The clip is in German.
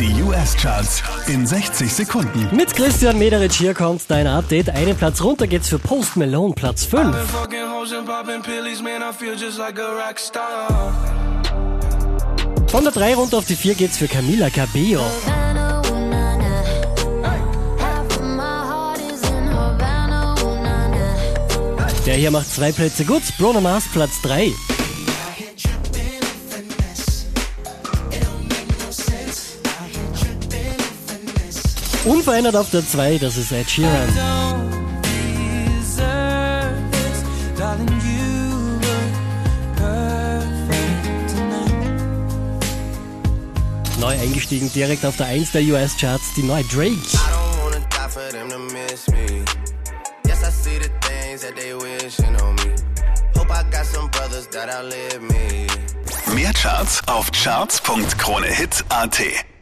Die US-Charts in 60 Sekunden. Mit Christian Mederich hier kommt dein Update. Einen Platz runter geht's für Post Malone, Platz 5. Von der 3 runter auf die 4 geht's für Camila Cabello. Der hier macht zwei Plätze gut. Bruno Mars Platz 3. Unverändert auf der 2, das ist Ed Sheeran. Neu eingestiegen direkt auf der 1 der US-Charts, die neue Drake. Mehr Charts auf charts.kronehit.at